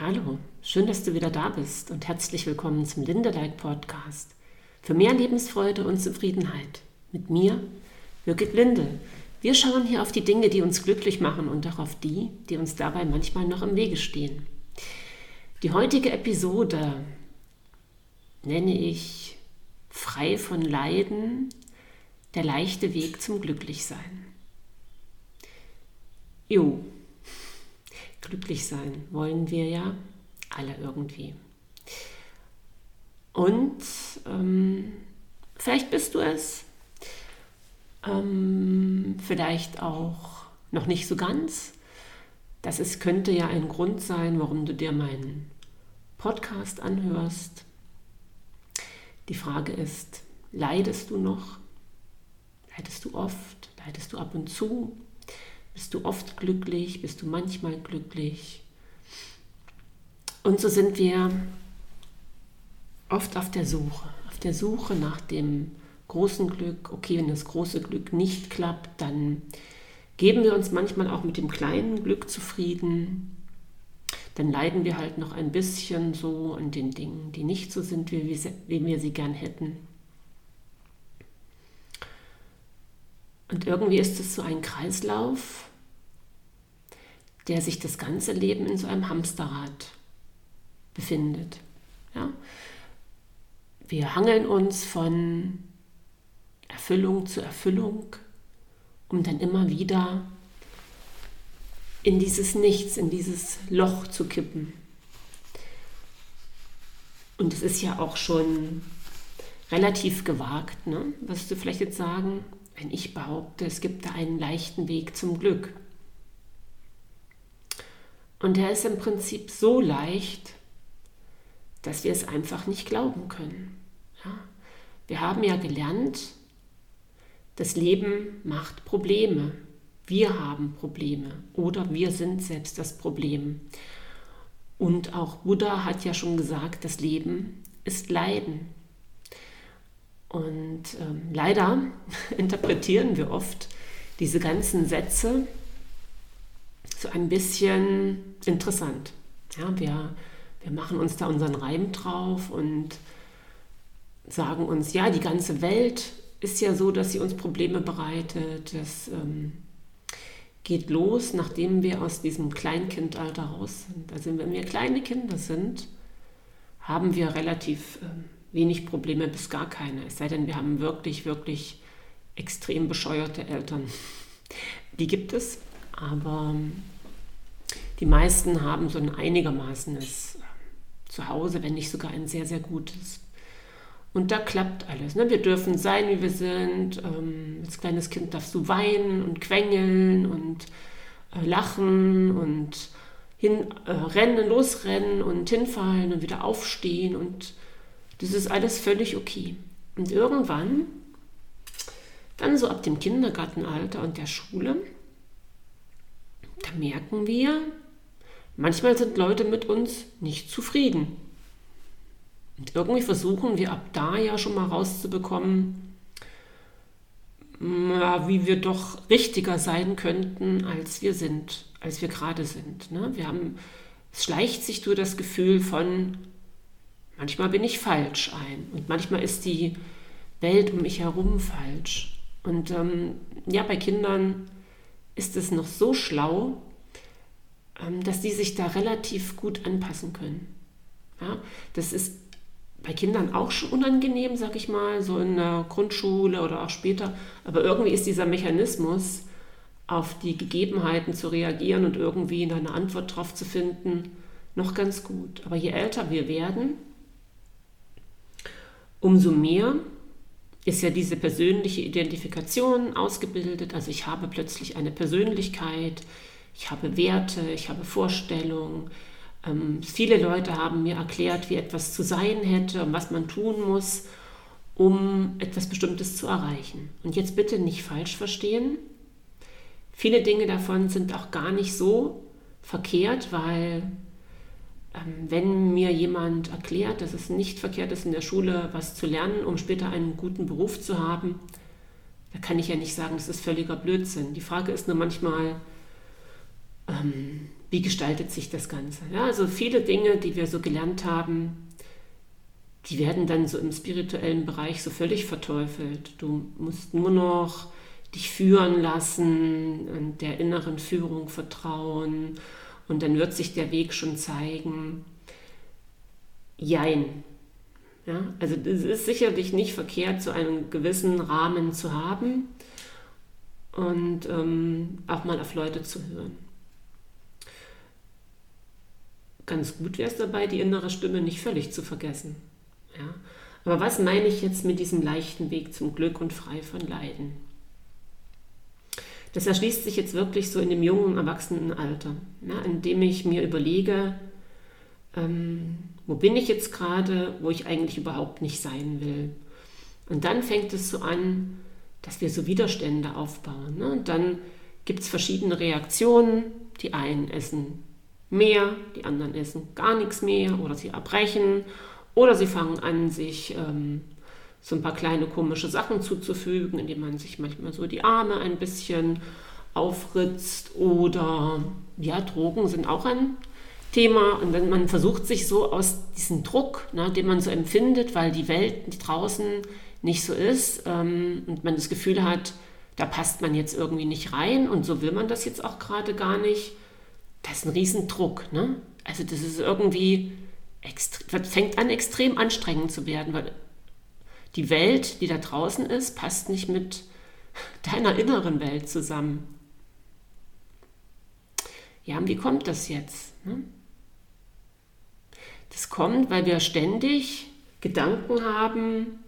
Hallo, schön, dass du wieder da bist und herzlich willkommen zum Lindelike Podcast für mehr Lebensfreude und Zufriedenheit. Mit mir, Birgit Linde. Wir schauen hier auf die Dinge, die uns glücklich machen und auch auf die, die uns dabei manchmal noch im Wege stehen. Die heutige Episode nenne ich Frei von Leiden, der leichte Weg zum Glücklichsein. Jo, glücklich sein wollen wir ja alle irgendwie. Und ähm, vielleicht bist du es, ähm, vielleicht auch noch nicht so ganz. Das ist, könnte ja ein Grund sein, warum du dir meinen Podcast anhörst. Die Frage ist, leidest du noch? Leidest du oft? Leidest du ab und zu? Bist du oft glücklich? Bist du manchmal glücklich? Und so sind wir oft auf der Suche, auf der Suche nach dem großen Glück. Okay, wenn das große Glück nicht klappt, dann geben wir uns manchmal auch mit dem kleinen Glück zufrieden. Dann leiden wir halt noch ein bisschen so an den Dingen, die nicht so sind, wie wir, sie gern hätten. Und irgendwie ist es so ein Kreislauf, der sich das ganze Leben in so einem Hamsterrad befindet. Ja? Wir hangeln uns von Erfüllung zu Erfüllung, um dann immer wieder in dieses Nichts, in dieses Loch zu kippen. Und es ist ja auch schon relativ gewagt, ne? wirst du vielleicht jetzt sagen, wenn ich behaupte, es gibt da einen leichten Weg zum Glück. Und der ist im Prinzip so leicht, dass wir es einfach nicht glauben können. Ja? Wir haben ja gelernt, das Leben macht Probleme. Wir haben Probleme oder wir sind selbst das Problem. Und auch Buddha hat ja schon gesagt, das Leben ist Leiden. Und ähm, leider interpretieren wir oft diese ganzen Sätze so ein bisschen interessant. Ja, wir, wir machen uns da unseren Reim drauf und sagen uns, ja, die ganze Welt ist ja so, dass sie uns Probleme bereitet. Das ähm, geht los, nachdem wir aus diesem Kleinkindalter raus sind. Also wenn wir kleine Kinder sind, haben wir relativ ähm, wenig Probleme bis gar keine. Es sei denn, wir haben wirklich, wirklich extrem bescheuerte Eltern. Die gibt es. Aber die meisten haben so ein einigermaßenes äh, Zuhause, wenn nicht sogar ein sehr, sehr gutes. Und da klappt alles. Ne? Wir dürfen sein, wie wir sind. Ähm, als kleines Kind darfst du weinen und quengeln und äh, lachen und hin, äh, rennen, losrennen und hinfallen und wieder aufstehen. Und das ist alles völlig okay. Und irgendwann, dann so ab dem Kindergartenalter und der Schule, da merken wir, manchmal sind Leute mit uns nicht zufrieden. Und irgendwie versuchen wir ab da ja schon mal rauszubekommen, wie wir doch richtiger sein könnten, als wir sind, als wir gerade sind. Ne? Wir haben, es schleicht sich durch das Gefühl von, manchmal bin ich falsch ein und manchmal ist die Welt um mich herum falsch. Und ähm, ja, bei Kindern ist es noch so schlau, ähm, dass die sich da relativ gut anpassen können. Ja, das ist bei Kindern auch schon unangenehm, sag ich mal, so in der Grundschule oder auch später. Aber irgendwie ist dieser Mechanismus, auf die Gegebenheiten zu reagieren und irgendwie eine Antwort drauf zu finden, noch ganz gut. Aber je älter wir werden, umso mehr ist ja diese persönliche Identifikation ausgebildet. Also ich habe plötzlich eine Persönlichkeit, ich habe Werte, ich habe Vorstellungen. Ähm, viele Leute haben mir erklärt, wie etwas zu sein hätte und was man tun muss, um etwas Bestimmtes zu erreichen. Und jetzt bitte nicht falsch verstehen. Viele Dinge davon sind auch gar nicht so verkehrt, weil wenn mir jemand erklärt, dass es nicht verkehrt ist, in der Schule was zu lernen, um später einen guten Beruf zu haben, da kann ich ja nicht sagen, das ist völliger Blödsinn. Die Frage ist nur manchmal, ähm, wie gestaltet sich das Ganze? Ja, also viele Dinge, die wir so gelernt haben, die werden dann so im spirituellen Bereich so völlig verteufelt. Du musst nur noch dich führen lassen der inneren Führung vertrauen und dann wird sich der Weg schon zeigen. Jein. Ja, also es ist sicherlich nicht verkehrt, so einen gewissen Rahmen zu haben und ähm, auch mal auf Leute zu hören. Ganz gut wäre es dabei, die innere Stimme nicht völlig zu vergessen. Ja? Aber was meine ich jetzt mit diesem leichten Weg zum Glück und frei von Leiden? Das erschließt sich jetzt wirklich so in dem jungen Erwachsenenalter, ja, indem ich mir überlege, ähm, wo bin ich jetzt gerade, wo ich eigentlich überhaupt nicht sein will. Und dann fängt es so an, dass wir so Widerstände aufbauen. Ne? Und dann gibt es verschiedene Reaktionen. Die einen essen mehr, die anderen essen gar nichts mehr oder sie erbrechen oder sie fangen an, sich ähm, so ein paar kleine komische Sachen zuzufügen, indem man sich manchmal so die Arme ein bisschen aufritzt oder ja, Drogen sind auch ein Thema und wenn man versucht sich so aus diesem Druck, ne, den man so empfindet, weil die Welt draußen nicht so ist ähm, und man das Gefühl hat, da passt man jetzt irgendwie nicht rein und so will man das jetzt auch gerade gar nicht, das ist ein Riesendruck. Ne? Also das ist irgendwie fängt an extrem anstrengend zu werden, weil die Welt, die da draußen ist, passt nicht mit deiner inneren Welt zusammen. Ja, und wie kommt das jetzt? Ne? Das kommt, weil wir ständig Gedanken haben,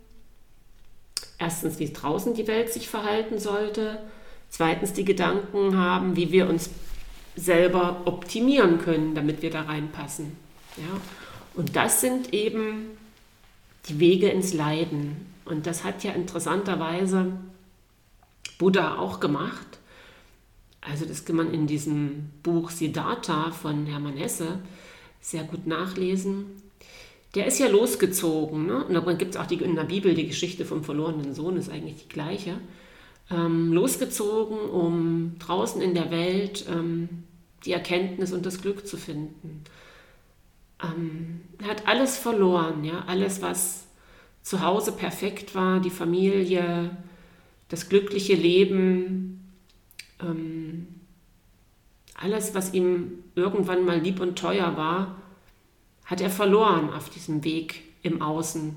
erstens, wie draußen die Welt sich verhalten sollte, zweitens die Gedanken haben, wie wir uns selber optimieren können, damit wir da reinpassen. Ja? Und das sind eben die Wege ins Leiden. Und das hat ja interessanterweise Buddha auch gemacht. Also das kann man in diesem Buch Siddhartha von Hermann Hesse sehr gut nachlesen. Der ist ja losgezogen. Ne? Und dann gibt es auch die, in der Bibel die Geschichte vom verlorenen Sohn, ist eigentlich die gleiche. Ähm, losgezogen, um draußen in der Welt ähm, die Erkenntnis und das Glück zu finden ähm, hat alles verloren, ja, alles, was zu Hause perfekt war, die Familie, das glückliche Leben, ähm, alles, was ihm irgendwann mal lieb und teuer war, hat er verloren auf diesem Weg im Außen,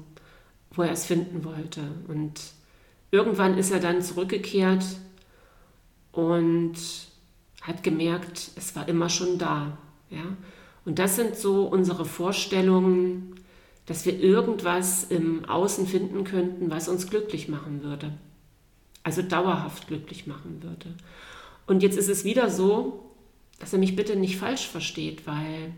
wo er es finden wollte. Und irgendwann ist er dann zurückgekehrt und hat gemerkt, es war immer schon da. Ja? Und das sind so unsere Vorstellungen, dass wir irgendwas im Außen finden könnten, was uns glücklich machen würde. Also dauerhaft glücklich machen würde. Und jetzt ist es wieder so, dass er mich bitte nicht falsch versteht, weil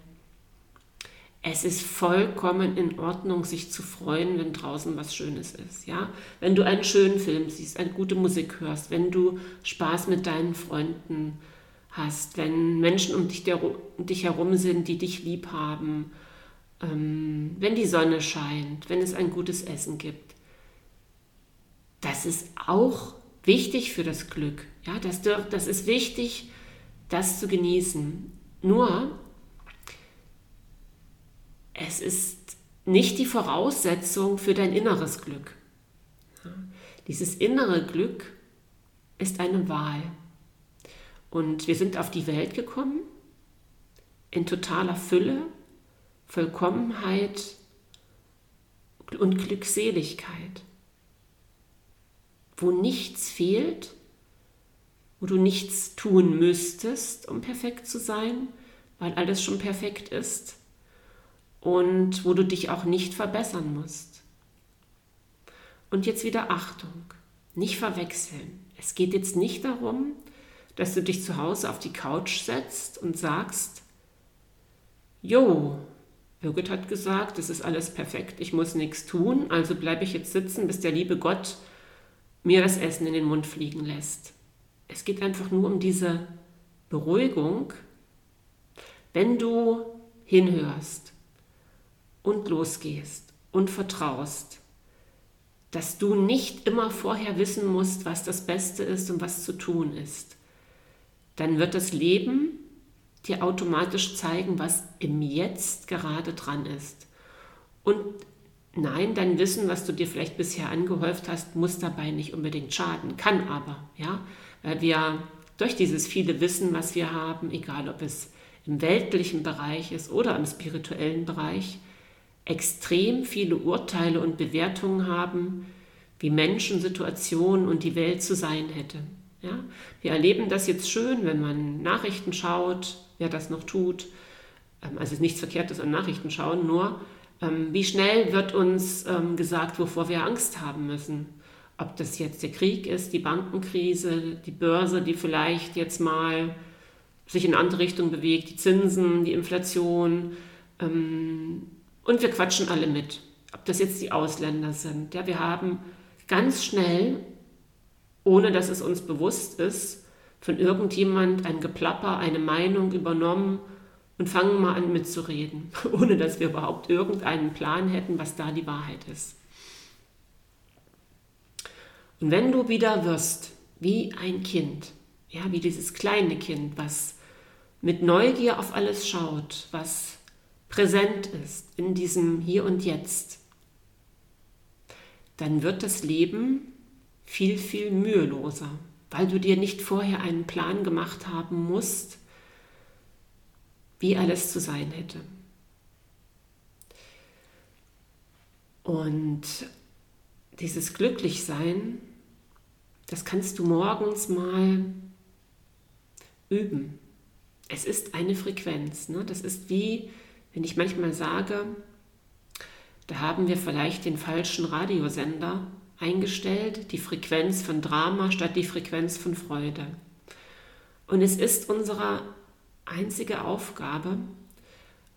es ist vollkommen in Ordnung, sich zu freuen, wenn draußen was Schönes ist. Ja? Wenn du einen schönen Film siehst, eine gute Musik hörst, wenn du Spaß mit deinen Freunden hast hast, wenn Menschen um dich, der, um dich herum sind, die dich lieb haben, ähm, wenn die Sonne scheint, wenn es ein gutes Essen gibt. Das ist auch wichtig für das Glück. Ja, das, das ist wichtig, das zu genießen. Nur, es ist nicht die Voraussetzung für dein inneres Glück. Dieses innere Glück ist eine Wahl. Und wir sind auf die Welt gekommen in totaler Fülle, Vollkommenheit und Glückseligkeit, wo nichts fehlt, wo du nichts tun müsstest, um perfekt zu sein, weil alles schon perfekt ist und wo du dich auch nicht verbessern musst. Und jetzt wieder Achtung, nicht verwechseln. Es geht jetzt nicht darum, dass du dich zu Hause auf die Couch setzt und sagst, Jo, Birgit hat gesagt, es ist alles perfekt, ich muss nichts tun, also bleibe ich jetzt sitzen, bis der liebe Gott mir das Essen in den Mund fliegen lässt. Es geht einfach nur um diese Beruhigung, wenn du hinhörst und losgehst und vertraust, dass du nicht immer vorher wissen musst, was das Beste ist und was zu tun ist dann wird das Leben dir automatisch zeigen, was im Jetzt gerade dran ist. Und nein, dein Wissen, was du dir vielleicht bisher angehäuft hast, muss dabei nicht unbedingt schaden, kann aber, ja, weil wir durch dieses viele Wissen, was wir haben, egal ob es im weltlichen Bereich ist oder im spirituellen Bereich, extrem viele Urteile und Bewertungen haben, wie Menschen, Situationen und die Welt zu sein hätte. Ja? Wir erleben das jetzt schön, wenn man Nachrichten schaut, wer das noch tut. Ähm, also es ist nichts Verkehrtes an Nachrichten schauen, nur ähm, wie schnell wird uns ähm, gesagt, wovor wir Angst haben müssen. Ob das jetzt der Krieg ist, die Bankenkrise, die Börse, die vielleicht jetzt mal sich in eine andere Richtung bewegt, die Zinsen, die Inflation. Und wir quatschen alle mit. Ob das jetzt die Ausländer sind. Ja, wir haben ganz schnell, ohne dass es uns bewusst ist, von irgendjemand ein Geplapper, eine Meinung übernommen und fangen mal an mitzureden, ohne dass wir überhaupt irgendeinen Plan hätten, was da die Wahrheit ist. Und wenn du wieder wirst, wie ein Kind, ja, wie dieses kleine Kind, was mit Neugier auf alles schaut, was präsent ist in diesem Hier und Jetzt, dann wird das Leben viel, viel müheloser, weil du dir nicht vorher einen Plan gemacht haben musst, wie alles zu sein hätte. Und dieses Glücklichsein, das kannst du morgens mal üben. Es ist eine Frequenz. Ne? Das ist wie, wenn ich manchmal sage, da haben wir vielleicht den falschen Radiosender eingestellt, die Frequenz von Drama statt die Frequenz von Freude. Und es ist unsere einzige Aufgabe,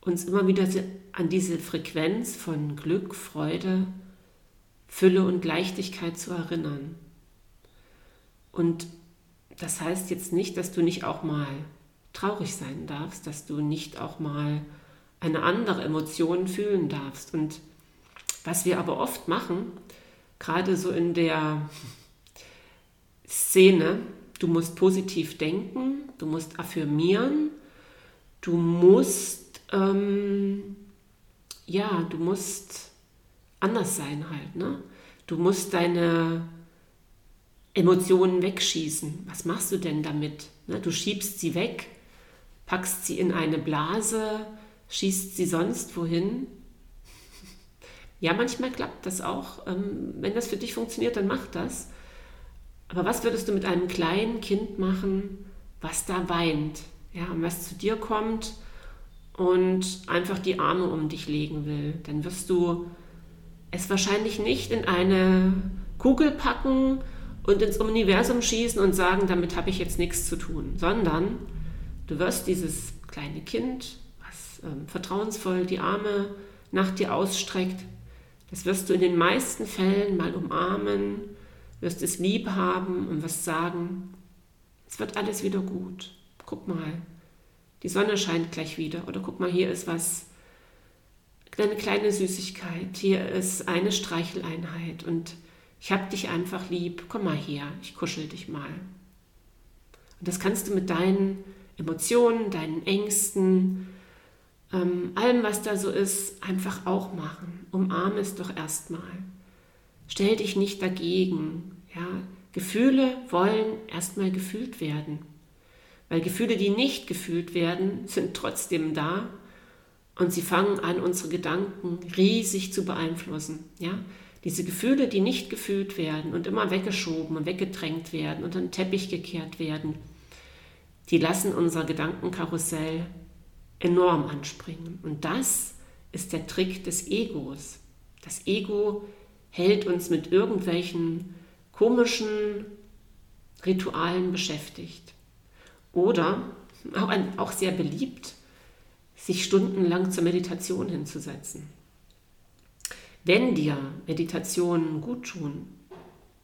uns immer wieder an diese Frequenz von Glück, Freude, Fülle und Leichtigkeit zu erinnern. Und das heißt jetzt nicht, dass du nicht auch mal traurig sein darfst, dass du nicht auch mal eine andere Emotion fühlen darfst. Und was wir aber oft machen, gerade so in der Szene, du musst positiv denken, du musst affirmieren, du musst, ähm, ja, du musst anders sein halt. Ne? Du musst deine Emotionen wegschießen. Was machst du denn damit? Ne? Du schiebst sie weg, packst sie in eine Blase, schießt sie sonst wohin ja, manchmal klappt das auch. Ähm, wenn das für dich funktioniert, dann mach das. Aber was würdest du mit einem kleinen Kind machen, was da weint? Ja, und was zu dir kommt und einfach die Arme um dich legen will? Dann wirst du es wahrscheinlich nicht in eine Kugel packen und ins Universum schießen und sagen, damit habe ich jetzt nichts zu tun, sondern du wirst dieses kleine Kind, was ähm, vertrauensvoll die Arme nach dir ausstreckt, das wirst du in den meisten Fällen mal umarmen, wirst es lieb haben und wirst sagen, es wird alles wieder gut. Guck mal, die Sonne scheint gleich wieder. Oder guck mal, hier ist was, eine kleine Süßigkeit. Hier ist eine Streicheleinheit und ich habe dich einfach lieb. Komm mal her, ich kuschel dich mal. Und das kannst du mit deinen Emotionen, deinen Ängsten, ähm, allem, was da so ist, einfach auch machen. Umarme es doch erstmal. Stell dich nicht dagegen. Ja? Gefühle wollen erstmal gefühlt werden. Weil Gefühle, die nicht gefühlt werden, sind trotzdem da und sie fangen an, unsere Gedanken riesig zu beeinflussen. Ja? Diese Gefühle, die nicht gefühlt werden und immer weggeschoben und weggedrängt werden und an den Teppich gekehrt werden, die lassen unser Gedankenkarussell enorm anspringen. Und das ist der Trick des Egos. Das Ego hält uns mit irgendwelchen komischen Ritualen beschäftigt. Oder, auch, ein, auch sehr beliebt, sich stundenlang zur Meditation hinzusetzen. Wenn dir Meditationen gut tun,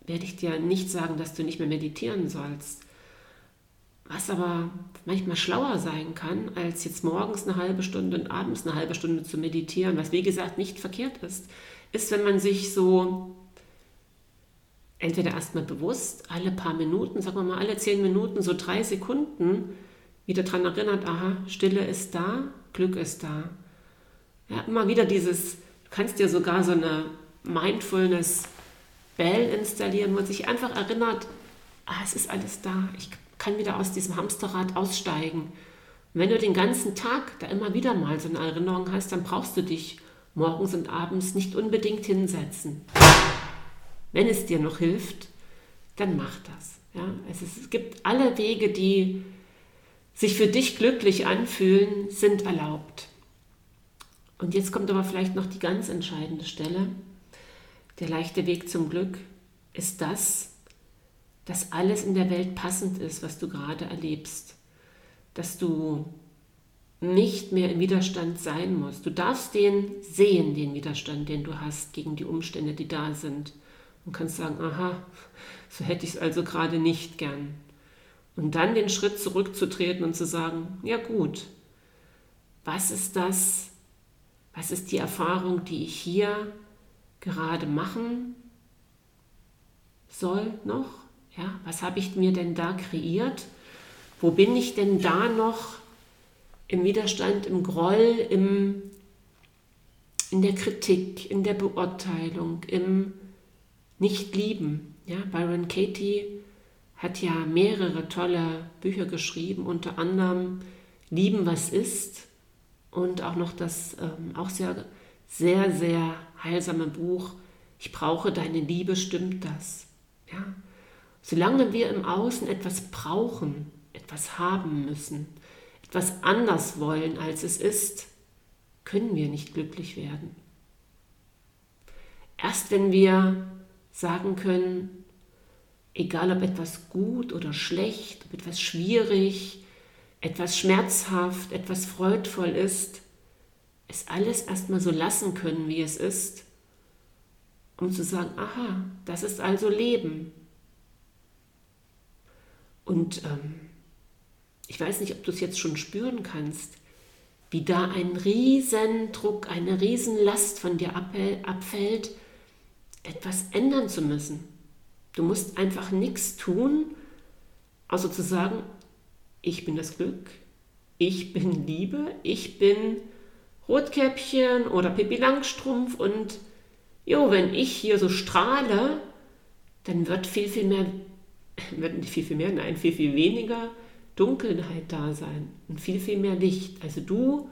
werde ich dir nicht sagen, dass du nicht mehr meditieren sollst. Was aber manchmal schlauer sein kann, als jetzt morgens eine halbe Stunde und abends eine halbe Stunde zu meditieren, was wie gesagt nicht verkehrt ist, ist, wenn man sich so entweder erstmal bewusst alle paar Minuten, sagen wir mal alle zehn Minuten, so drei Sekunden wieder daran erinnert, aha, Stille ist da, Glück ist da. Ja, immer wieder dieses, du kannst dir sogar so eine Mindfulness Bell installieren, wo man sich einfach erinnert, ah, es ist alles da, ich kann wieder aus diesem Hamsterrad aussteigen. Und wenn du den ganzen Tag da immer wieder mal so eine Erinnerung hast, dann brauchst du dich morgens und abends nicht unbedingt hinsetzen. Wenn es dir noch hilft, dann mach das. Ja? Es, ist, es gibt alle Wege, die sich für dich glücklich anfühlen, sind erlaubt. Und jetzt kommt aber vielleicht noch die ganz entscheidende Stelle. Der leichte Weg zum Glück ist das, dass alles in der Welt passend ist, was du gerade erlebst. Dass du nicht mehr im Widerstand sein musst. Du darfst den sehen, den Widerstand, den du hast gegen die Umstände, die da sind. Und kannst sagen, aha, so hätte ich es also gerade nicht gern. Und dann den Schritt zurückzutreten und zu sagen, ja gut, was ist das, was ist die Erfahrung, die ich hier gerade machen soll noch? Ja, was habe ich mir denn da kreiert? Wo bin ich denn da noch im Widerstand, im Groll, im, in der Kritik, in der Beurteilung, im Nicht-Lieben? Ja, Byron Katie hat ja mehrere tolle Bücher geschrieben, unter anderem Lieben, was ist und auch noch das ähm, auch sehr, sehr, sehr heilsame Buch Ich brauche deine Liebe, stimmt das? Ja? Solange wir im Außen etwas brauchen, etwas haben müssen, etwas anders wollen, als es ist, können wir nicht glücklich werden. Erst wenn wir sagen können, egal ob etwas gut oder schlecht, ob etwas schwierig, etwas schmerzhaft, etwas freudvoll ist, es alles erstmal so lassen können, wie es ist, um zu sagen, aha, das ist also Leben. Und ähm, ich weiß nicht, ob du es jetzt schon spüren kannst, wie da ein Riesendruck, eine Riesenlast von dir abfällt, etwas ändern zu müssen. Du musst einfach nichts tun, außer zu sagen, ich bin das Glück, ich bin Liebe, ich bin Rotkäppchen oder Pippi Langstrumpf und jo, wenn ich hier so strahle, dann wird viel, viel mehr, wird nicht viel, viel mehr, nein, viel, viel weniger Dunkelheit da sein und viel, viel mehr Licht. Also du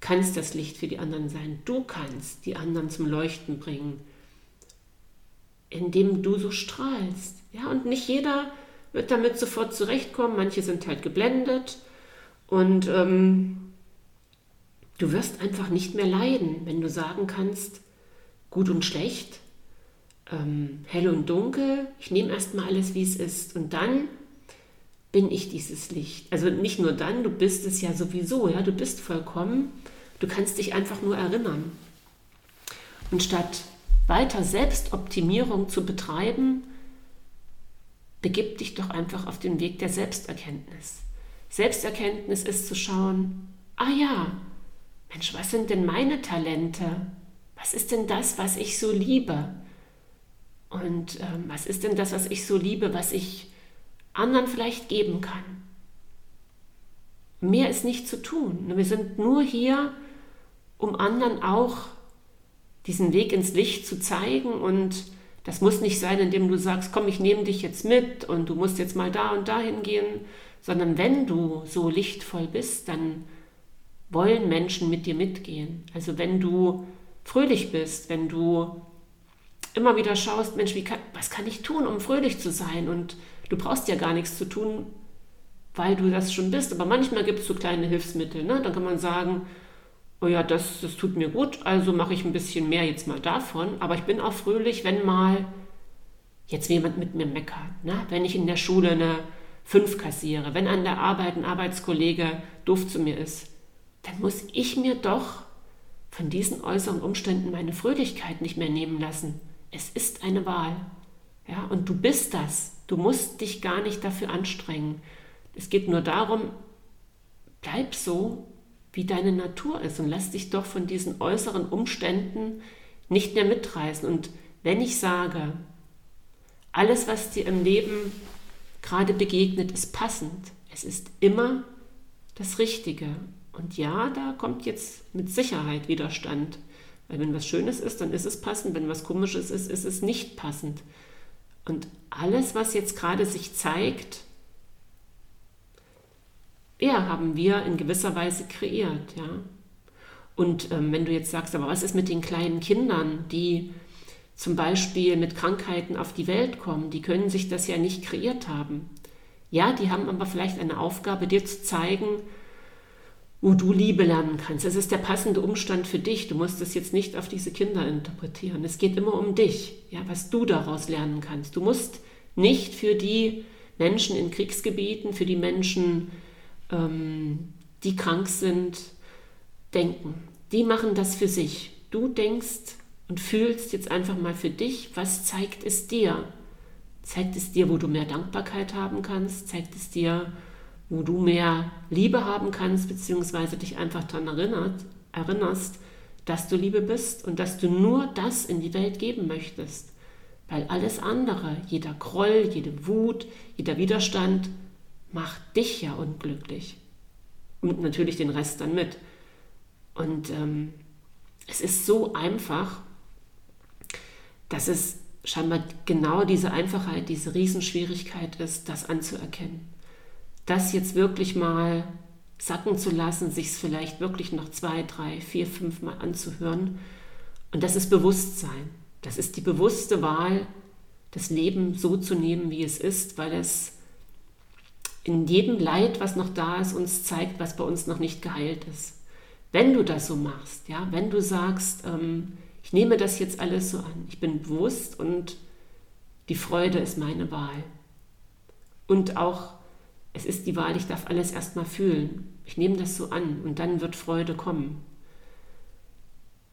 kannst das Licht für die anderen sein. Du kannst die anderen zum Leuchten bringen, indem du so strahlst. Ja, und nicht jeder wird damit sofort zurechtkommen. Manche sind halt geblendet und ähm, du wirst einfach nicht mehr leiden, wenn du sagen kannst, gut und schlecht, ähm, hell und dunkel, ich nehme erstmal alles, wie es ist und dann bin ich dieses Licht. Also nicht nur dann, du bist es ja sowieso, ja, du bist vollkommen, du kannst dich einfach nur erinnern. Und statt weiter Selbstoptimierung zu betreiben, begib dich doch einfach auf den Weg der Selbsterkenntnis. Selbsterkenntnis ist zu schauen, ah ja, Mensch, was sind denn meine Talente? Was ist denn das, was ich so liebe? Und ähm, was ist denn das, was ich so liebe, was ich anderen vielleicht geben kann? Mehr ist nicht zu tun. Wir sind nur hier, um anderen auch diesen Weg ins Licht zu zeigen und das muss nicht sein, indem du sagst, komm, ich nehme dich jetzt mit und du musst jetzt mal da und dahin gehen, sondern wenn du so lichtvoll bist, dann wollen Menschen mit dir mitgehen. Also wenn du fröhlich bist, wenn du immer wieder schaust, Mensch, kann, was kann ich tun, um fröhlich zu sein? Und du brauchst ja gar nichts zu tun, weil du das schon bist. Aber manchmal gibt es so kleine Hilfsmittel. Ne? Dann kann man sagen, oh ja, das, das tut mir gut, also mache ich ein bisschen mehr jetzt mal davon. Aber ich bin auch fröhlich, wenn mal jetzt jemand mit mir meckert. Ne? Wenn ich in der Schule eine 5 kassiere, wenn an der Arbeit ein Arbeitskollege doof zu mir ist, dann muss ich mir doch von diesen äußeren Umständen meine Fröhlichkeit nicht mehr nehmen lassen. Es ist eine Wahl. Ja, und du bist das. Du musst dich gar nicht dafür anstrengen. Es geht nur darum, bleib so, wie deine Natur ist und lass dich doch von diesen äußeren Umständen nicht mehr mitreißen. Und wenn ich sage, alles, was dir im Leben gerade begegnet, ist passend, Es ist immer das Richtige. Und ja, da kommt jetzt mit Sicherheit Widerstand. Weil wenn was Schönes ist, dann ist es passend. Wenn was Komisches ist, ist es nicht passend. Und alles, was jetzt gerade sich zeigt, ja, haben wir in gewisser Weise kreiert, ja. Und ähm, wenn du jetzt sagst, aber was ist mit den kleinen Kindern, die zum Beispiel mit Krankheiten auf die Welt kommen, die können sich das ja nicht kreiert haben. Ja, die haben aber vielleicht eine Aufgabe, dir zu zeigen, wo du Liebe lernen kannst. Es ist der passende Umstand für dich. Du musst es jetzt nicht auf diese Kinder interpretieren. Es geht immer um dich, ja, was du daraus lernen kannst. Du musst nicht für die Menschen in Kriegsgebieten, für die Menschen, ähm, die krank sind, denken. Die machen das für sich. Du denkst und fühlst jetzt einfach mal für dich, was zeigt es dir? Zeigt es dir, wo du mehr Dankbarkeit haben kannst? Zeigt es dir, wo du mehr Liebe haben kannst, beziehungsweise dich einfach daran erinnert, erinnerst, dass du Liebe bist und dass du nur das in die Welt geben möchtest. Weil alles andere, jeder Groll, jede Wut, jeder Widerstand, macht dich ja unglücklich. Und natürlich den Rest dann mit. Und ähm, es ist so einfach, dass es scheinbar genau diese Einfachheit, diese Riesenschwierigkeit ist, das anzuerkennen. Das jetzt wirklich mal sacken zu lassen, sich es vielleicht wirklich noch zwei, drei, vier, fünf Mal anzuhören. Und das ist Bewusstsein. Das ist die bewusste Wahl, das Leben so zu nehmen, wie es ist, weil es in jedem Leid, was noch da ist, uns zeigt, was bei uns noch nicht geheilt ist. Wenn du das so machst, ja, wenn du sagst, ähm, ich nehme das jetzt alles so an, ich bin bewusst und die Freude ist meine Wahl. Und auch, es ist die Wahl, ich darf alles erstmal fühlen. Ich nehme das so an und dann wird Freude kommen.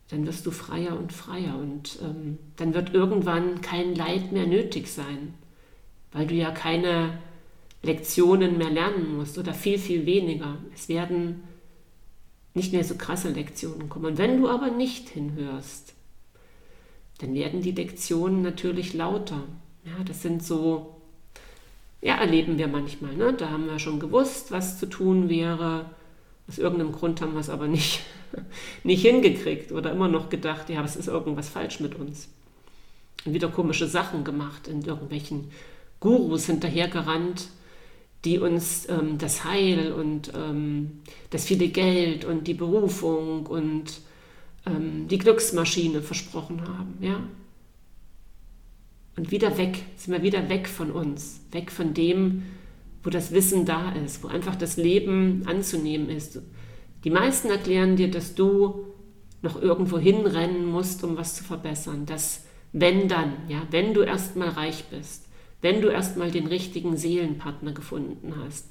Dann wirst du freier und freier und ähm, dann wird irgendwann kein Leid mehr nötig sein, weil du ja keine Lektionen mehr lernen musst oder viel, viel weniger. Es werden nicht mehr so krasse Lektionen kommen. Und wenn du aber nicht hinhörst, dann werden die Lektionen natürlich lauter. Ja, das sind so, ja, erleben wir manchmal. Ne? Da haben wir schon gewusst, was zu tun wäre. Aus irgendeinem Grund haben wir es aber nicht, nicht hingekriegt oder immer noch gedacht, ja, es ist irgendwas falsch mit uns. Und wieder komische Sachen gemacht, in irgendwelchen Gurus hinterhergerannt, die uns ähm, das Heil und ähm, das viele Geld und die Berufung und ähm, die Glücksmaschine versprochen haben. Ja? Und wieder weg, sind wir wieder weg von uns, weg von dem, wo das Wissen da ist, wo einfach das Leben anzunehmen ist. Die meisten erklären dir, dass du noch irgendwo hinrennen musst, um was zu verbessern. Dass wenn dann, ja, wenn du erstmal reich bist, wenn du erstmal den richtigen Seelenpartner gefunden hast,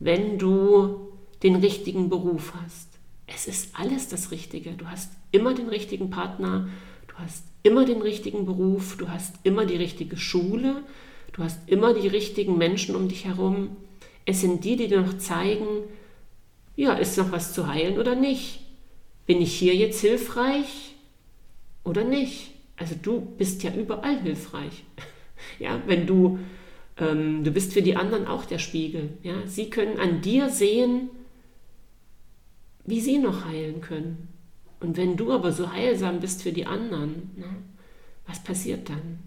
wenn du den richtigen Beruf hast. Es ist alles das Richtige. Du hast immer den richtigen Partner, du hast immer den richtigen Beruf, du hast immer die richtige Schule, du hast immer die richtigen Menschen um dich herum. Es sind die, die dir noch zeigen, ja, ist noch was zu heilen oder nicht? Bin ich hier jetzt hilfreich oder nicht? Also du bist ja überall hilfreich. Ja, wenn du, ähm, du bist für die anderen auch der Spiegel. Ja, sie können an dir sehen, wie sie noch heilen können. Und wenn du aber so heilsam bist für die anderen, ne, was passiert dann?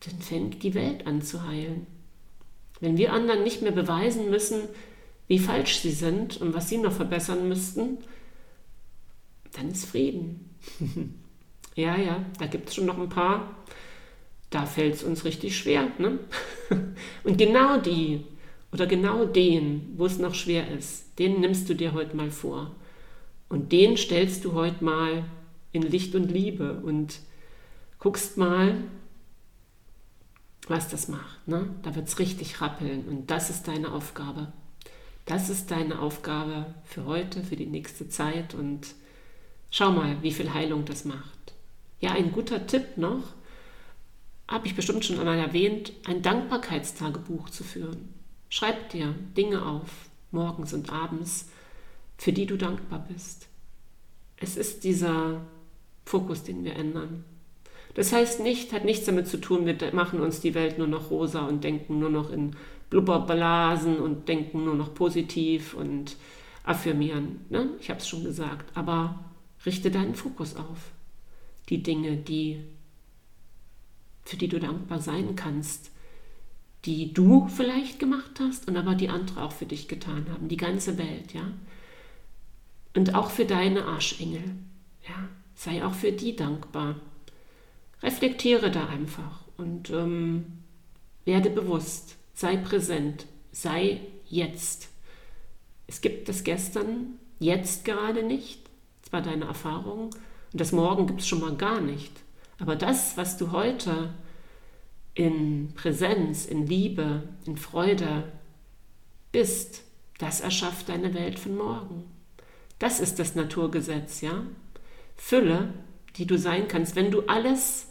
Dann fängt die Welt an zu heilen. Wenn wir anderen nicht mehr beweisen müssen, wie falsch sie sind und was sie noch verbessern müssten, dann ist Frieden. ja, ja, da gibt es schon noch ein paar da fällt es uns richtig schwer. Ne? Und genau die oder genau den, wo es noch schwer ist, den nimmst du dir heute mal vor. Und den stellst du heute mal in Licht und Liebe und guckst mal, was das macht. Ne? Da wird es richtig rappeln und das ist deine Aufgabe. Das ist deine Aufgabe für heute, für die nächste Zeit und schau mal, wie viel Heilung das macht. Ja, ein guter Tipp noch, habe ich bestimmt schon einmal erwähnt, ein Dankbarkeitstagebuch zu führen. Schreib dir Dinge auf, morgens und abends, für die du dankbar bist. Es ist dieser Fokus, den wir ändern. Das heißt nicht, hat nichts damit zu tun, wir machen uns die Welt nur noch rosa und denken nur noch in Blubberblasen und denken nur noch positiv und affirmieren. Ne? Ich habe es schon gesagt. Aber richte deinen Fokus auf die Dinge, die, für die du dankbar sein kannst, die du vielleicht gemacht hast und aber die andere auch für dich getan haben. Die ganze Welt, ja. Und auch für deine Arschengel, ja. Sei auch für die dankbar. Reflektiere da einfach und ähm, werde bewusst, sei präsent, sei jetzt. Es gibt das Gestern, jetzt gerade nicht, zwar deine Erfahrung, und das Morgen gibt es schon mal gar nicht. Aber das, was du heute in Präsenz, in Liebe, in Freude bist, das erschafft deine Welt von morgen. Das ist das Naturgesetz, ja? Fülle, die du sein kannst, wenn du alles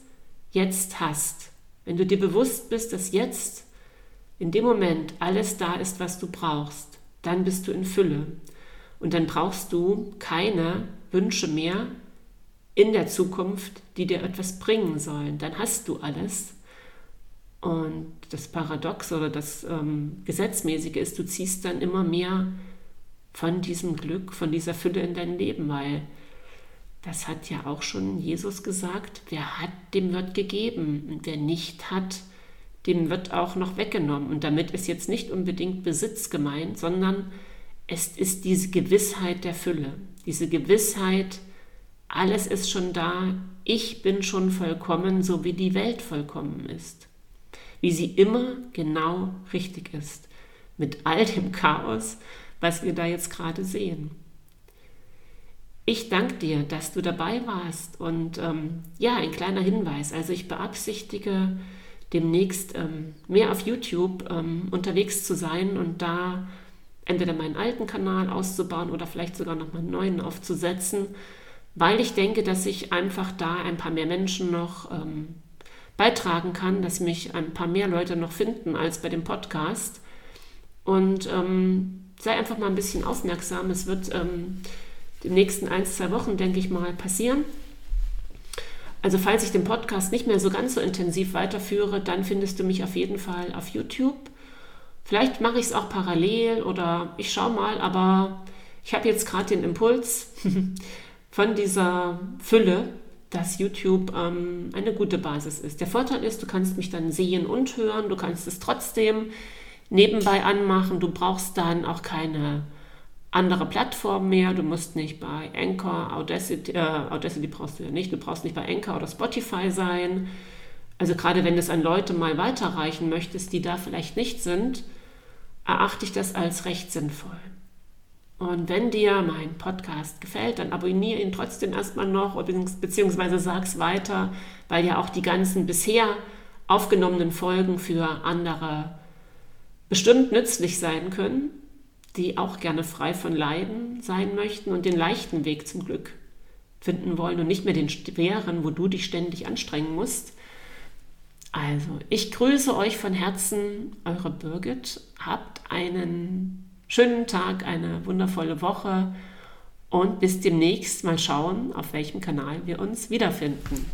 jetzt hast, wenn du dir bewusst bist, dass jetzt in dem Moment alles da ist, was du brauchst, dann bist du in Fülle. Und dann brauchst du keine Wünsche mehr in der Zukunft, die dir etwas bringen sollen. Dann hast du alles. Und das Paradox oder das ähm, Gesetzmäßige ist, du ziehst dann immer mehr von diesem Glück, von dieser Fülle in dein Leben, weil das hat ja auch schon Jesus gesagt, wer hat, dem wird gegeben. Und wer nicht hat, dem wird auch noch weggenommen. Und damit ist jetzt nicht unbedingt Besitz gemeint, sondern es ist diese Gewissheit der Fülle, diese Gewissheit, alles ist schon da, ich bin schon vollkommen, so wie die Welt vollkommen ist, wie sie immer genau richtig ist, mit all dem Chaos, was wir da jetzt gerade sehen. Ich danke dir, dass du dabei warst und ähm, ja, ein kleiner Hinweis, also ich beabsichtige demnächst ähm, mehr auf YouTube ähm, unterwegs zu sein und da entweder meinen alten Kanal auszubauen oder vielleicht sogar noch mal einen neuen aufzusetzen weil ich denke, dass ich einfach da ein paar mehr Menschen noch ähm, beitragen kann, dass mich ein paar mehr Leute noch finden als bei dem Podcast. Und ähm, sei einfach mal ein bisschen aufmerksam. Es wird ähm, die nächsten ein, zwei Wochen, denke ich mal, passieren. Also falls ich den Podcast nicht mehr so ganz so intensiv weiterführe, dann findest du mich auf jeden Fall auf YouTube. Vielleicht mache ich es auch parallel oder ich schaue mal, aber ich habe jetzt gerade den Impuls, von dieser Fülle, dass YouTube ähm, eine gute Basis ist. Der Vorteil ist, du kannst mich dann sehen und hören, du kannst es trotzdem nebenbei anmachen, du brauchst dann auch keine andere Plattform mehr, du musst nicht bei Anchor, Audacity, äh, Audacity brauchst du ja nicht, du brauchst nicht bei Anchor oder Spotify sein. Also gerade wenn du es an Leute mal weiterreichen möchtest, die da vielleicht nicht sind, erachte ich das als recht sinnvoll. Und wenn dir mein Podcast gefällt, dann abonniere ihn trotzdem erstmal noch beziehungsweise sag es weiter, weil ja auch die ganzen bisher aufgenommenen Folgen für andere bestimmt nützlich sein können, die auch gerne frei von Leiden sein möchten und den leichten Weg zum Glück finden wollen und nicht mehr den schweren, wo du dich ständig anstrengen musst. Also, ich grüße euch von Herzen, eure Birgit. Habt einen schönen Tag, eine wundervolle Woche und bis demnächst mal schauen, auf welchem Kanal wir uns wiederfinden.